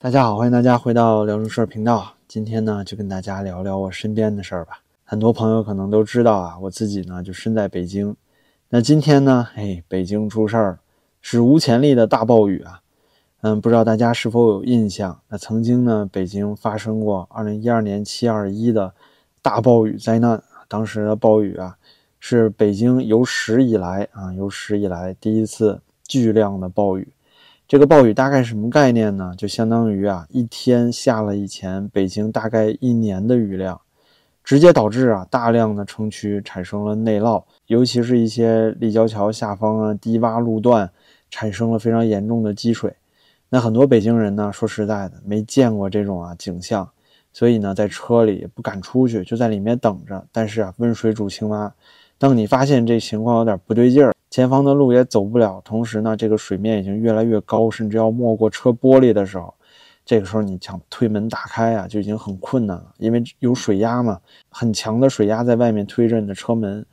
大家好，欢迎大家回到聊正事儿频道。今天呢，就跟大家聊聊我身边的事儿吧。很多朋友可能都知道啊，我自己呢就身在北京。那今天呢，哎，北京出事儿，史无前例的大暴雨啊。嗯，不知道大家是否有印象？那曾经呢，北京发生过2012年721的大暴雨灾难。当时的暴雨啊，是北京有史以来啊，有史以来第一次巨量的暴雨。这个暴雨大概什么概念呢？就相当于啊，一天下了以前北京大概一年的雨量，直接导致啊大量的城区产生了内涝，尤其是一些立交桥下方啊低洼路段产生了非常严重的积水。那很多北京人呢，说实在的，没见过这种啊景象，所以呢，在车里不敢出去，就在里面等着。但是啊，温水煮青蛙，当你发现这情况有点不对劲儿。前方的路也走不了，同时呢，这个水面已经越来越高，甚至要没过车玻璃的时候，这个时候你想推门打开啊，就已经很困难了，因为有水压嘛，很强的水压在外面推着你的车门，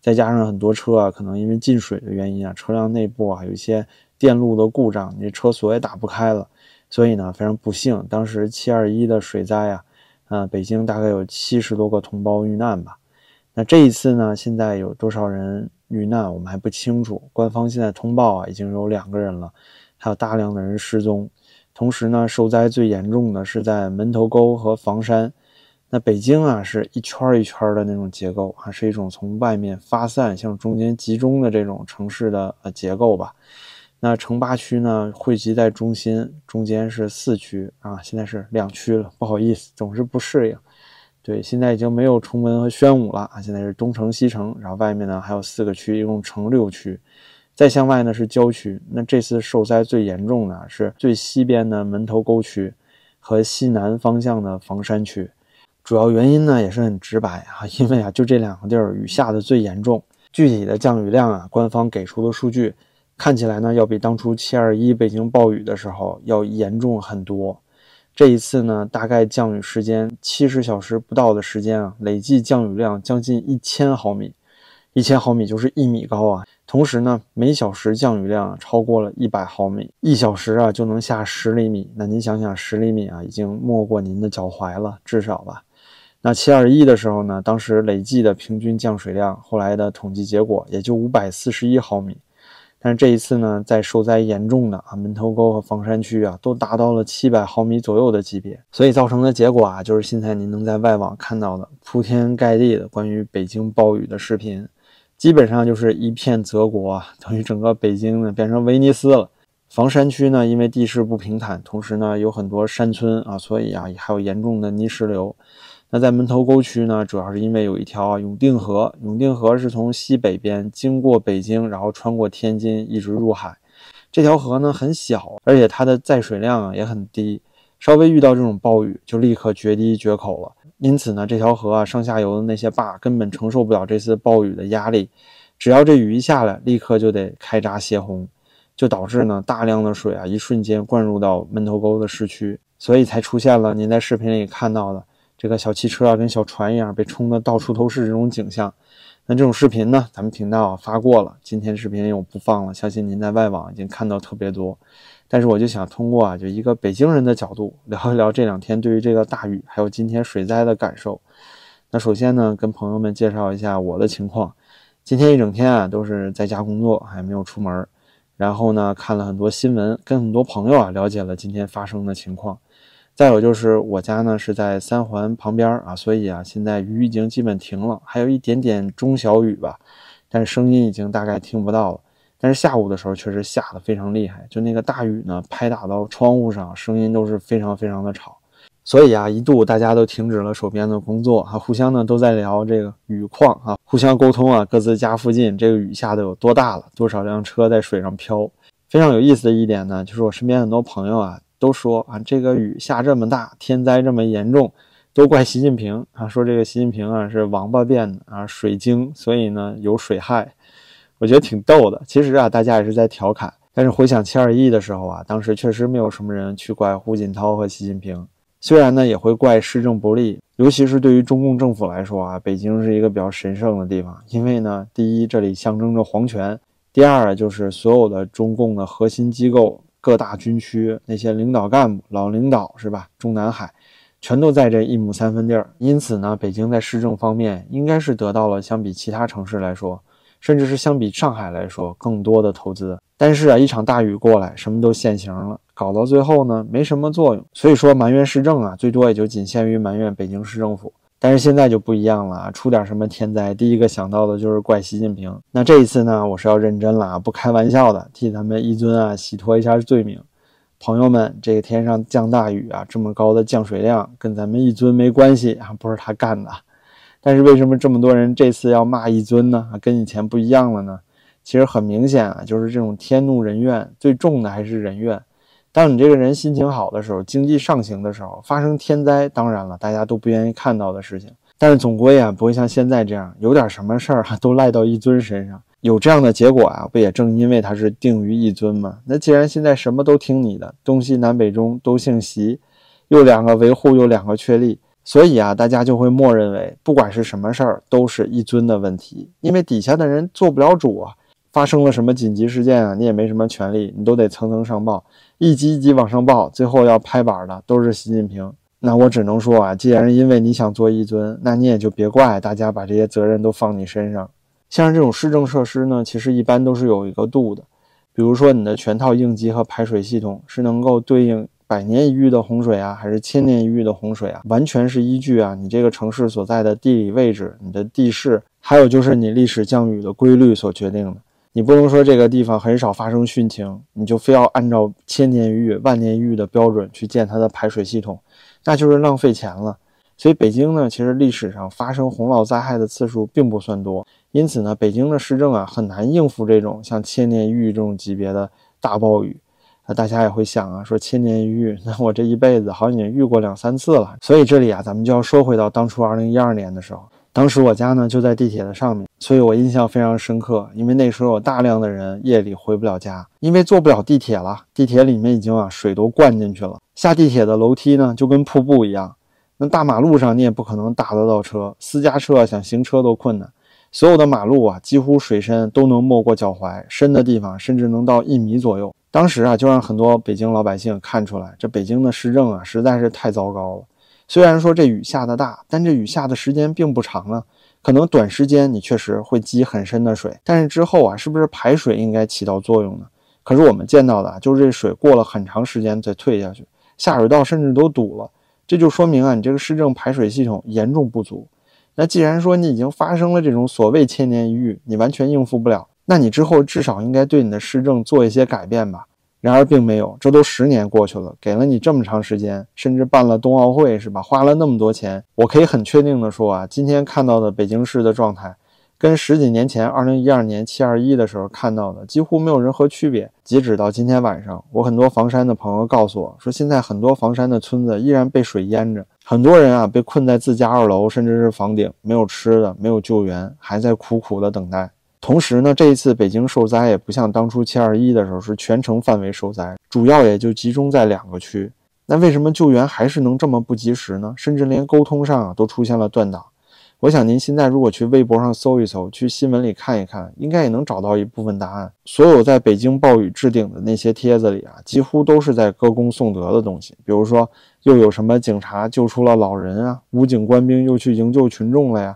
再加上很多车啊，可能因为进水的原因啊，车辆内部啊有一些电路的故障，你车锁也打不开了，所以呢，非常不幸，当时七二一的水灾啊，呃，北京大概有七十多个同胞遇难吧。那这一次呢，现在有多少人？遇难我们还不清楚，官方现在通报啊，已经有两个人了，还有大量的人失踪。同时呢，受灾最严重的是在门头沟和房山。那北京啊，是一圈一圈的那种结构，还是一种从外面发散向中间集中的这种城市的呃结构吧。那城八区呢，汇集在中心，中间是四区啊，现在是两区了，不好意思，总是不适应。对，现在已经没有崇文和宣武了啊！现在是东城、西城，然后外面呢还有四个区，一共城六区。再向外呢是郊区。那这次受灾最严重的是最西边的门头沟区和西南方向的房山区。主要原因呢也是很直白啊，因为啊就这两个地儿雨下的最严重。具体的降雨量啊，官方给出的数据看起来呢要比当初七二一北京暴雨的时候要严重很多。这一次呢，大概降雨时间七十小时不到的时间啊，累计降雨量将近一千毫米，一千毫米就是一米高啊。同时呢，每小时降雨量超过了一百毫米，一小时啊就能下十厘米。那您想想，十厘米啊，已经没过您的脚踝了，至少吧。那七二一的时候呢，当时累计的平均降水量，后来的统计结果也就五百四十一毫米。但是这一次呢，在受灾严重的啊门头沟和房山区啊，都达到了七百毫米左右的级别，所以造成的结果啊，就是现在您能在外网看到的铺天盖地的关于北京暴雨的视频，基本上就是一片泽国啊，等于整个北京呢变成威尼斯了。房山区呢，因为地势不平坦，同时呢有很多山村啊，所以啊还有严重的泥石流。那在门头沟区呢，主要是因为有一条永定河，永定河是从西北边经过北京，然后穿过天津，一直入海。这条河呢很小，而且它的载水量啊也很低，稍微遇到这种暴雨就立刻决堤决口了。因此呢，这条河啊上下游的那些坝根本承受不了这次暴雨的压力，只要这雨一下来，立刻就得开闸泄洪，就导致呢大量的水啊一瞬间灌入到门头沟的市区，所以才出现了您在视频里看到的。这个小汽车啊，跟小船一样被冲得到处都是这种景象。那这种视频呢，咱们频道发过了，今天视频我不放了，相信您在外网已经看到特别多。但是我就想通过啊，就一个北京人的角度聊一聊这两天对于这个大雨还有今天水灾的感受。那首先呢，跟朋友们介绍一下我的情况。今天一整天啊，都是在家工作，还没有出门。然后呢，看了很多新闻，跟很多朋友啊了解了今天发生的情况。再有就是我家呢是在三环旁边啊，所以啊现在雨已经基本停了，还有一点点中小雨吧，但是声音已经大概听不到了。但是下午的时候确实下的非常厉害，就那个大雨呢拍打到窗户上，声音都是非常非常的吵。所以啊一度大家都停止了手边的工作啊，互相呢都在聊这个雨况啊，互相沟通啊，各自家附近这个雨下的有多大了，多少辆车在水上漂。非常有意思的一点呢，就是我身边很多朋友啊。都说啊，这个雨下这么大，天灾这么严重，都怪习近平啊！说这个习近平啊是王八变的啊，水精，所以呢有水害。我觉得挺逗的。其实啊，大家也是在调侃。但是回想七二一的时候啊，当时确实没有什么人去怪胡锦涛和习近平。虽然呢也会怪施政不力，尤其是对于中共政府来说啊，北京是一个比较神圣的地方，因为呢，第一这里象征着皇权，第二就是所有的中共的核心机构。各大军区那些领导干部、老领导是吧？中南海全都在这一亩三分地儿，因此呢，北京在市政方面应该是得到了相比其他城市来说，甚至是相比上海来说更多的投资。但是啊，一场大雨过来，什么都现形了，搞到最后呢，没什么作用。所以说埋怨市政啊，最多也就仅限于埋怨北京市政府。但是现在就不一样了啊！出点什么天灾，第一个想到的就是怪习近平。那这一次呢，我是要认真了啊，不开玩笑的，替咱们一尊啊洗脱一下罪名。朋友们，这个天上降大雨啊，这么高的降水量，跟咱们一尊没关系啊，不是他干的。但是为什么这么多人这次要骂一尊呢？跟以前不一样了呢？其实很明显啊，就是这种天怒人怨，最重的还是人怨。当你这个人心情好的时候，经济上行的时候，发生天灾，当然了，大家都不愿意看到的事情。但是总归啊，不会像现在这样，有点什么事儿都赖到一尊身上。有这样的结果啊，不也正因为他是定于一尊吗？那既然现在什么都听你的，东西南北中都姓习，又两个维护，又两个确立，所以啊，大家就会默认为，不管是什么事儿，都是一尊的问题，因为底下的人做不了主啊。发生了什么紧急事件啊？你也没什么权利，你都得层层上报，一级一级往上报，最后要拍板的都是习近平。那我只能说啊，既然因为你想做一尊，那你也就别怪大家把这些责任都放你身上。像这种市政设施呢，其实一般都是有一个度的，比如说你的全套应急和排水系统是能够对应百年一遇的洪水啊，还是千年一遇的洪水啊，完全是依据啊你这个城市所在的地理位置、你的地势，还有就是你历史降雨的规律所决定的。你不能说这个地方很少发生汛情，你就非要按照千年一遇、万年一遇的标准去建它的排水系统，那就是浪费钱了。所以北京呢，其实历史上发生洪涝灾害的次数并不算多，因此呢，北京的市政啊很难应付这种像千年一遇这种级别的大暴雨。那大家也会想啊，说千年一遇，那我这一辈子好像已经遇过两三次了。所以这里啊，咱们就要说回到当初二零一二年的时候。当时我家呢就在地铁的上面，所以我印象非常深刻。因为那时候有大量的人夜里回不了家，因为坐不了地铁了，地铁里面已经啊水都灌进去了。下地铁的楼梯呢就跟瀑布一样，那大马路上你也不可能打得到车，私家车想行车都困难。所有的马路啊几乎水深都能没过脚踝，深的地方甚至能到一米左右。当时啊就让很多北京老百姓看出来，这北京的市政啊实在是太糟糕了。虽然说这雨下的大，但这雨下的时间并不长啊。可能短时间你确实会积很深的水，但是之后啊，是不是排水应该起到作用呢？可是我们见到的啊就是这水过了很长时间才退下去，下水道甚至都堵了。这就说明啊，你这个市政排水系统严重不足。那既然说你已经发生了这种所谓千年一遇，你完全应付不了，那你之后至少应该对你的市政做一些改变吧。然而并没有，这都十年过去了，给了你这么长时间，甚至办了冬奥会，是吧？花了那么多钱，我可以很确定的说啊，今天看到的北京市的状态，跟十几年前二零一二年七二一的时候看到的几乎没有任何区别。截止到今天晚上，我很多房山的朋友告诉我说，现在很多房山的村子依然被水淹着，很多人啊被困在自家二楼，甚至是房顶，没有吃的，没有救援，还在苦苦的等待。同时呢，这一次北京受灾也不像当初七二一的时候是全城范围受灾，主要也就集中在两个区。那为什么救援还是能这么不及时呢？甚至连沟通上啊都出现了断档。我想您现在如果去微博上搜一搜，去新闻里看一看，应该也能找到一部分答案。所有在北京暴雨置顶的那些帖子里啊，几乎都是在歌功颂德的东西，比如说又有什么警察救出了老人啊，武警官兵又去营救群众了呀。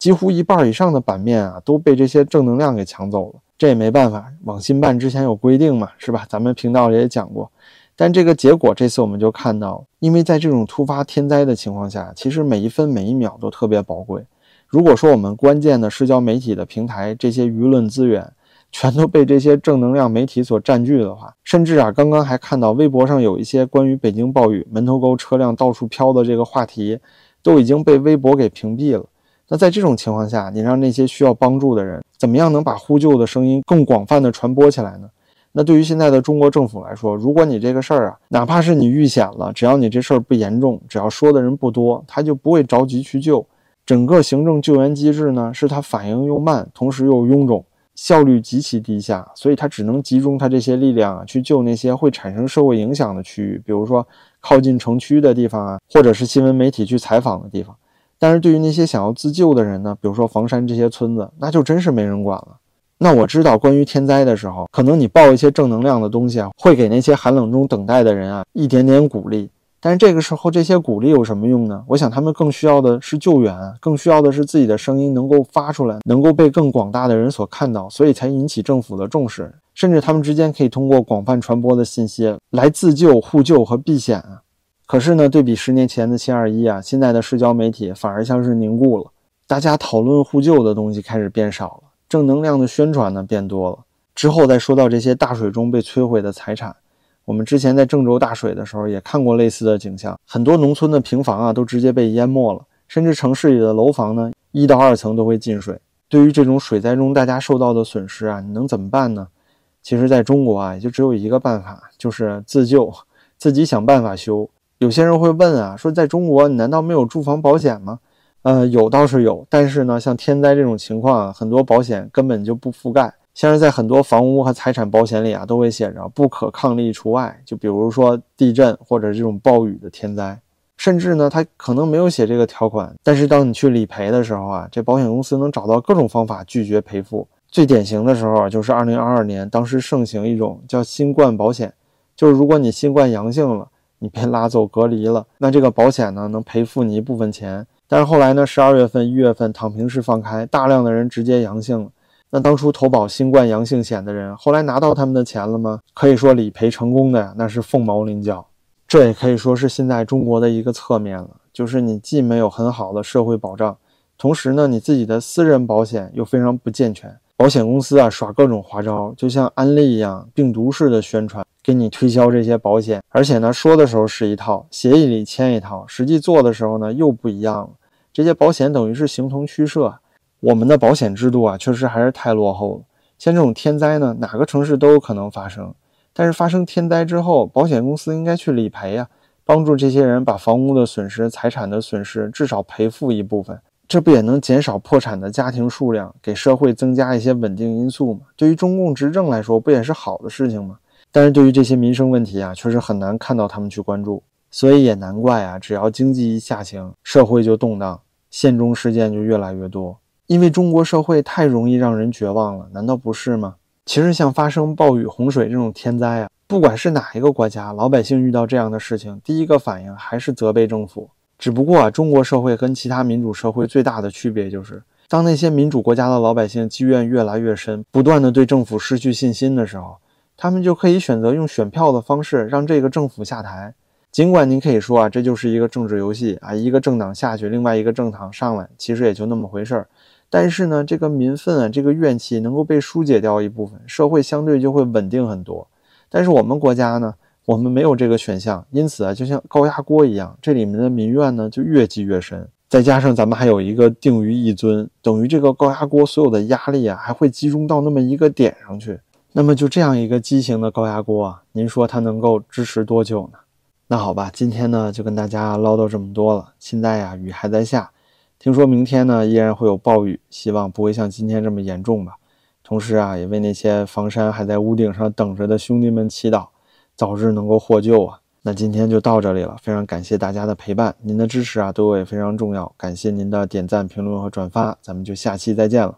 几乎一半以上的版面啊都被这些正能量给抢走了，这也没办法，网信办之前有规定嘛，是吧？咱们频道里也讲过，但这个结果这次我们就看到，因为在这种突发天灾的情况下，其实每一分每一秒都特别宝贵。如果说我们关键的社交媒体的平台这些舆论资源全都被这些正能量媒体所占据的话，甚至啊，刚刚还看到微博上有一些关于北京暴雨门头沟车辆到处飘的这个话题，都已经被微博给屏蔽了。那在这种情况下，你让那些需要帮助的人怎么样能把呼救的声音更广泛的传播起来呢？那对于现在的中国政府来说，如果你这个事儿啊，哪怕是你遇险了，只要你这事儿不严重，只要说的人不多，他就不会着急去救。整个行政救援机制呢，是他反应又慢，同时又臃肿，效率极其低下，所以他只能集中他这些力量啊，去救那些会产生社会影响的区域，比如说靠近城区的地方啊，或者是新闻媒体去采访的地方。但是对于那些想要自救的人呢，比如说房山这些村子，那就真是没人管了。那我知道，关于天灾的时候，可能你报一些正能量的东西啊，会给那些寒冷中等待的人啊一点点鼓励。但是这个时候，这些鼓励有什么用呢？我想他们更需要的是救援，更需要的是自己的声音能够发出来，能够被更广大的人所看到，所以才引起政府的重视。甚至他们之间可以通过广泛传播的信息来自救、互救和避险啊。可是呢，对比十年前的七二一啊，现在的社交媒体反而像是凝固了，大家讨论互救的东西开始变少了，正能量的宣传呢变多了。之后再说到这些大水中被摧毁的财产。我们之前在郑州大水的时候也看过类似的景象，很多农村的平房啊都直接被淹没了，甚至城市里的楼房呢一到二层都会进水。对于这种水灾中大家受到的损失啊，你能怎么办呢？其实，在中国啊，也就只有一个办法，就是自救，自己想办法修。有些人会问啊，说在中国你难道没有住房保险吗？呃，有倒是有，但是呢，像天灾这种情况啊，很多保险根本就不覆盖。像是在很多房屋和财产保险里啊，都会写着不可抗力除外。就比如说地震或者这种暴雨的天灾，甚至呢，它可能没有写这个条款，但是当你去理赔的时候啊，这保险公司能找到各种方法拒绝赔付。最典型的时候，就是二零二二年，当时盛行一种叫新冠保险，就是如果你新冠阳性了，你被拉走隔离了，那这个保险呢能赔付你一部分钱。但是后来呢，十二月份、一月份躺平式放开，大量的人直接阳性了。那当初投保新冠阳性险的人，后来拿到他们的钱了吗？可以说理赔成功的呀，那是凤毛麟角。这也可以说是现在中国的一个侧面了，就是你既没有很好的社会保障，同时呢，你自己的私人保险又非常不健全。保险公司啊耍各种花招，就像安利一样，病毒式的宣传，给你推销这些保险，而且呢，说的时候是一套，协议里签一套，实际做的时候呢又不一样了。这些保险等于是形同虚设。我们的保险制度啊，确实还是太落后了。像这种天灾呢，哪个城市都有可能发生。但是发生天灾之后，保险公司应该去理赔呀，帮助这些人把房屋的损失、财产的损失至少赔付一部分。这不也能减少破产的家庭数量，给社会增加一些稳定因素吗？对于中共执政来说，不也是好的事情吗？但是对于这些民生问题啊，确实很难看到他们去关注。所以也难怪啊，只要经济一下行，社会就动荡，现中事件就越来越多。因为中国社会太容易让人绝望了，难道不是吗？其实像发生暴雨、洪水这种天灾啊，不管是哪一个国家，老百姓遇到这样的事情，第一个反应还是责备政府。只不过啊，中国社会跟其他民主社会最大的区别就是，当那些民主国家的老百姓积怨越来越深，不断的对政府失去信心的时候，他们就可以选择用选票的方式让这个政府下台。尽管您可以说啊，这就是一个政治游戏啊，一个政党下去，另外一个政党上来，其实也就那么回事儿。但是呢，这个民愤啊，这个怨气能够被疏解掉一部分，社会相对就会稳定很多。但是我们国家呢，我们没有这个选项，因此啊，就像高压锅一样，这里面的民怨呢就越积越深。再加上咱们还有一个定于一尊，等于这个高压锅所有的压力啊，还会集中到那么一个点上去。那么就这样一个畸形的高压锅啊，您说它能够支持多久呢？那好吧，今天呢就跟大家唠叨这么多了。现在呀，雨还在下。听说明天呢依然会有暴雨，希望不会像今天这么严重吧。同时啊，也为那些房山还在屋顶上等着的兄弟们祈祷，早日能够获救啊。那今天就到这里了，非常感谢大家的陪伴，您的支持啊对我也非常重要，感谢您的点赞、评论和转发，咱们就下期再见了。